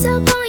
So